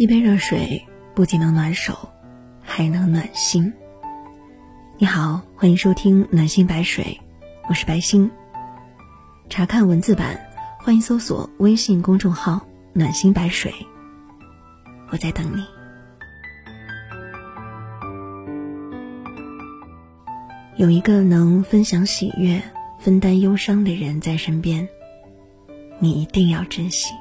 一杯热水不仅能暖手，还能暖心。你好，欢迎收听暖心白水，我是白心。查看文字版，欢迎搜索微信公众号“暖心白水”。我在等你。有一个能分享喜悦、分担忧伤的人在身边，你一定要珍惜。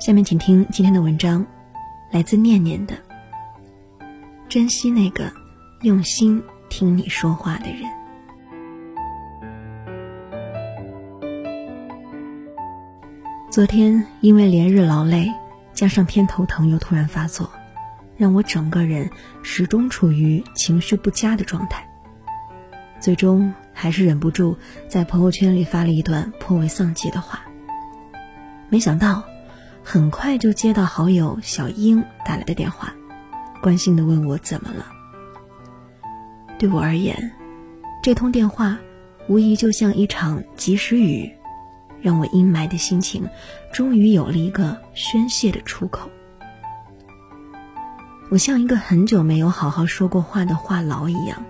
下面请听今天的文章，来自念念的。珍惜那个用心听你说话的人。昨天因为连日劳累，加上偏头疼又突然发作，让我整个人始终处于情绪不佳的状态。最终还是忍不住在朋友圈里发了一段颇为丧气的话。没想到。很快就接到好友小英打来的电话，关心的问我怎么了。对我而言，这通电话无疑就像一场及时雨，让我阴霾的心情终于有了一个宣泄的出口。我像一个很久没有好好说过话的话痨一样，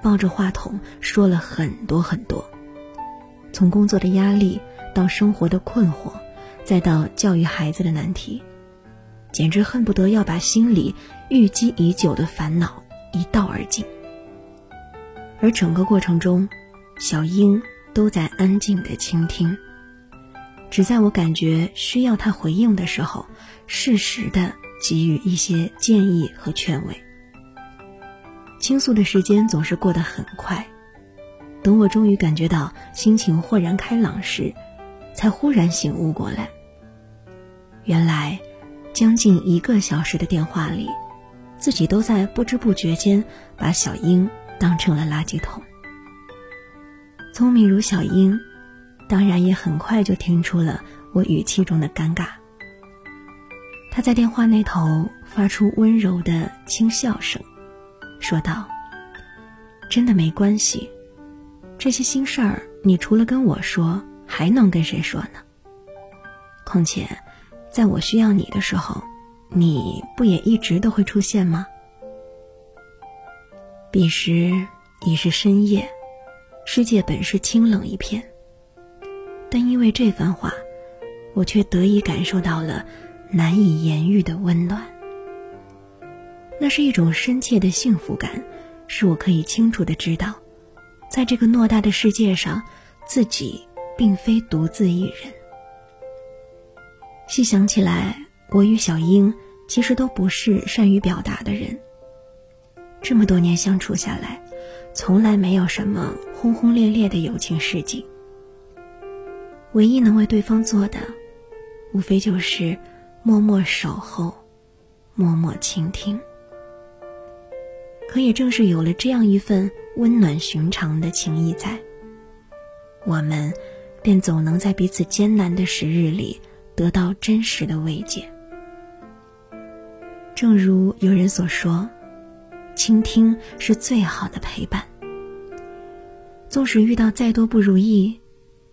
抱着话筒说了很多很多，从工作的压力到生活的困惑。再到教育孩子的难题，简直恨不得要把心里郁积已久的烦恼一道而尽。而整个过程中，小英都在安静的倾听，只在我感觉需要他回应的时候，适时的给予一些建议和劝慰。倾诉的时间总是过得很快，等我终于感觉到心情豁然开朗时，才忽然醒悟过来。原来，将近一个小时的电话里，自己都在不知不觉间把小英当成了垃圾桶。聪明如小英，当然也很快就听出了我语气中的尴尬。他在电话那头发出温柔的轻笑声，说道：“真的没关系，这些心事儿你除了跟我说，还能跟谁说呢？况且……”在我需要你的时候，你不也一直都会出现吗？彼时已是深夜，世界本是清冷一片，但因为这番话，我却得以感受到了难以言喻的温暖。那是一种深切的幸福感，使我可以清楚的知道，在这个偌大的世界上，自己并非独自一人。细想起来，我与小英其实都不是善于表达的人。这么多年相处下来，从来没有什么轰轰烈烈的友情事迹。唯一能为对方做的，无非就是默默守候，默默倾听。可也正是有了这样一份温暖寻常的情谊在，我们便总能在彼此艰难的时日里。得到真实的慰藉。正如有人所说，倾听是最好的陪伴。纵使遇到再多不如意，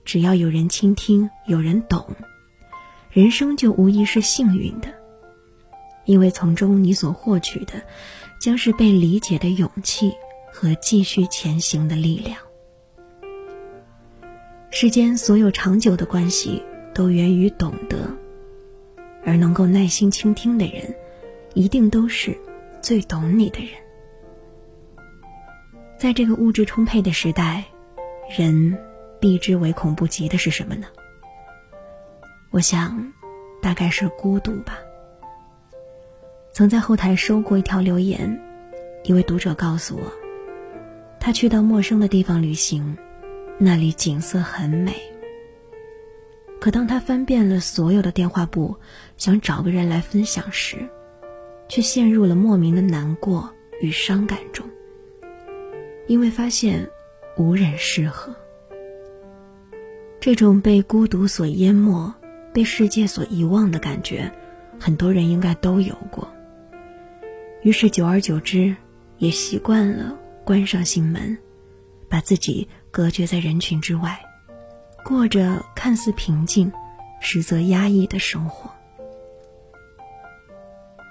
只要有人倾听，有人懂，人生就无疑是幸运的。因为从中你所获取的，将是被理解的勇气和继续前行的力量。世间所有长久的关系。都源于懂得，而能够耐心倾听的人，一定都是最懂你的人。在这个物质充沛的时代，人避之唯恐不及的是什么呢？我想，大概是孤独吧。曾在后台收过一条留言，一位读者告诉我，他去到陌生的地方旅行，那里景色很美。可当他翻遍了所有的电话簿，想找个人来分享时，却陷入了莫名的难过与伤感中。因为发现无人适合，这种被孤独所淹没、被世界所遗忘的感觉，很多人应该都有过。于是久而久之，也习惯了关上心门，把自己隔绝在人群之外。过着看似平静，实则压抑的生活。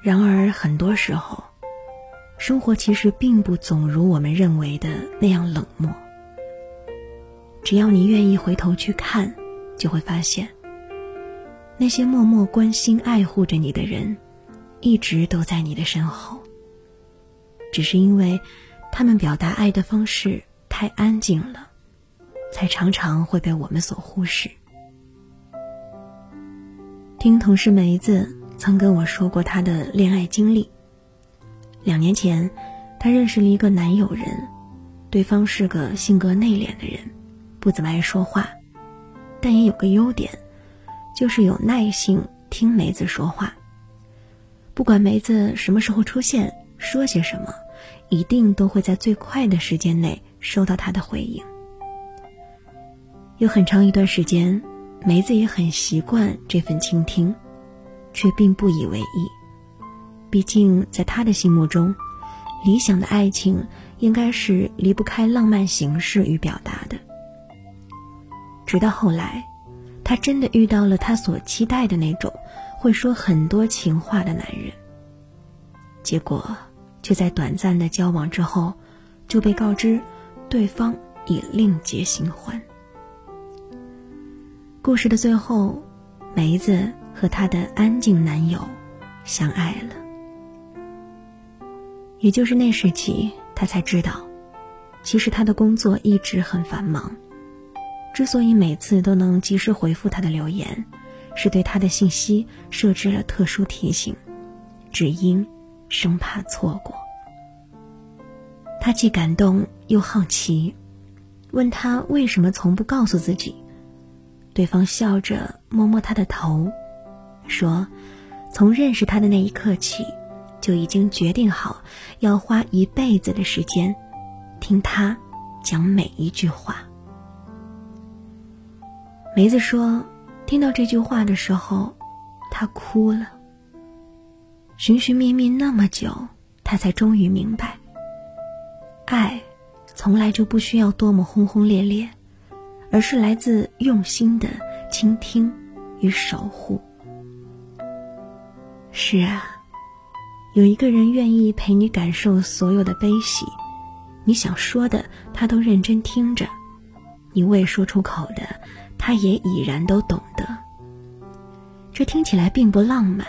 然而，很多时候，生活其实并不总如我们认为的那样冷漠。只要你愿意回头去看，就会发现，那些默默关心、爱护着你的人，一直都在你的身后。只是因为，他们表达爱的方式太安静了，才常常会被我们所忽视。听同事梅子曾跟我说过她的恋爱经历。两年前，她认识了一个男友人，对方是个性格内敛的人。不怎么爱说话，但也有个优点，就是有耐心听梅子说话。不管梅子什么时候出现，说些什么，一定都会在最快的时间内收到他的回应。有很长一段时间，梅子也很习惯这份倾听，却并不以为意。毕竟在他的心目中，理想的爱情应该是离不开浪漫形式与表达的。直到后来，她真的遇到了她所期待的那种会说很多情话的男人。结果，就在短暂的交往之后，就被告知对方已另结新欢。故事的最后，梅子和她的安静男友相爱了。也就是那时起，她才知道，其实她的工作一直很繁忙。之所以每次都能及时回复他的留言，是对他的信息设置了特殊提醒，只因生怕错过。他既感动又好奇，问他为什么从不告诉自己。对方笑着摸摸他的头，说：“从认识他的那一刻起，就已经决定好要花一辈子的时间，听他讲每一句话。”梅子说：“听到这句话的时候，她哭了。寻寻觅觅那么久，她才终于明白，爱从来就不需要多么轰轰烈烈，而是来自用心的倾听与守护。是啊，有一个人愿意陪你感受所有的悲喜，你想说的他都认真听着，你未说出口的。”他也已然都懂得。这听起来并不浪漫，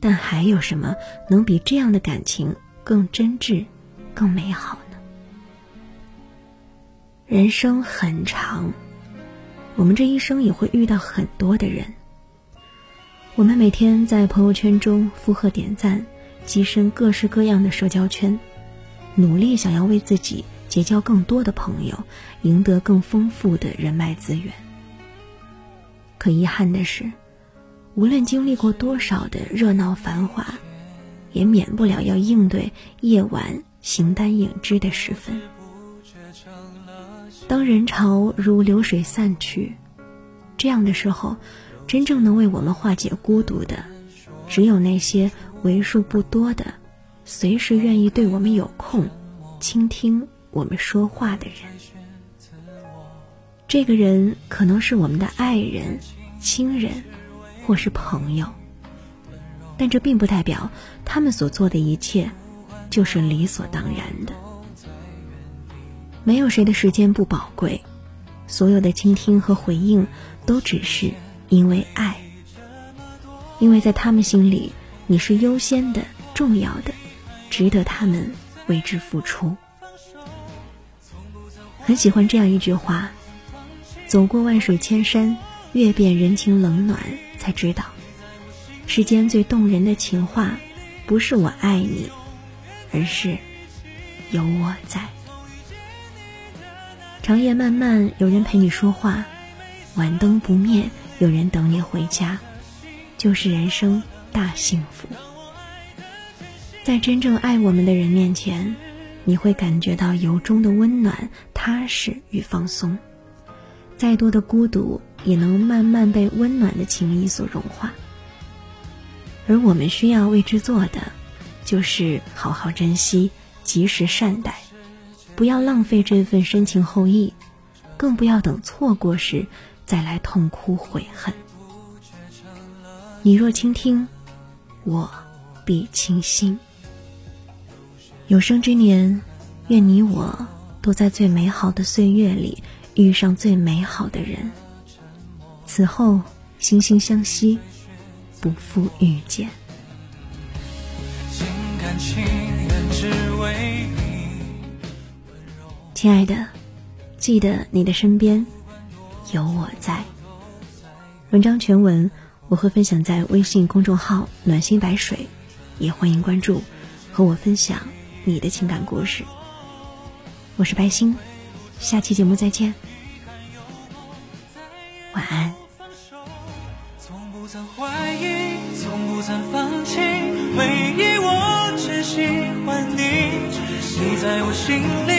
但还有什么能比这样的感情更真挚、更美好？人生很长，我们这一生也会遇到很多的人。我们每天在朋友圈中附和点赞，跻身各式各样的社交圈，努力想要为自己。结交更多的朋友，赢得更丰富的人脉资源。可遗憾的是，无论经历过多少的热闹繁华，也免不了要应对夜晚形单影只的时分。当人潮如流水散去，这样的时候，真正能为我们化解孤独的，只有那些为数不多的，随时愿意对我们有空倾听。我们说话的人，这个人可能是我们的爱人、亲人，或是朋友，但这并不代表他们所做的一切就是理所当然的。没有谁的时间不宝贵，所有的倾听和回应都只是因为爱，因为在他们心里你是优先的、重要的，值得他们为之付出。很喜欢这样一句话：“走过万水千山，阅遍人情冷暖，才知道，世间最动人的情话，不是我爱你，而是有我在。长夜漫漫，有人陪你说话；晚灯不灭，有人等你回家，就是人生大幸福。在真正爱我们的人面前。”你会感觉到由衷的温暖、踏实与放松，再多的孤独也能慢慢被温暖的情谊所融化。而我们需要为之做的，就是好好珍惜、及时善待，不要浪费这份深情厚谊，更不要等错过时再来痛哭悔恨。你若倾听，我必倾心。有生之年，愿你我都在最美好的岁月里遇上最美好的人。此后，惺惺相惜，不负遇见。亲爱的，记得你的身边有我在。文章全文我会分享在微信公众号“暖心白水”，也欢迎关注，和我分享你的情感故事。我是白心，下期节目再见，晚安。从不曾怀疑，从不曾放弃，唯一我只喜欢你，你在我心里，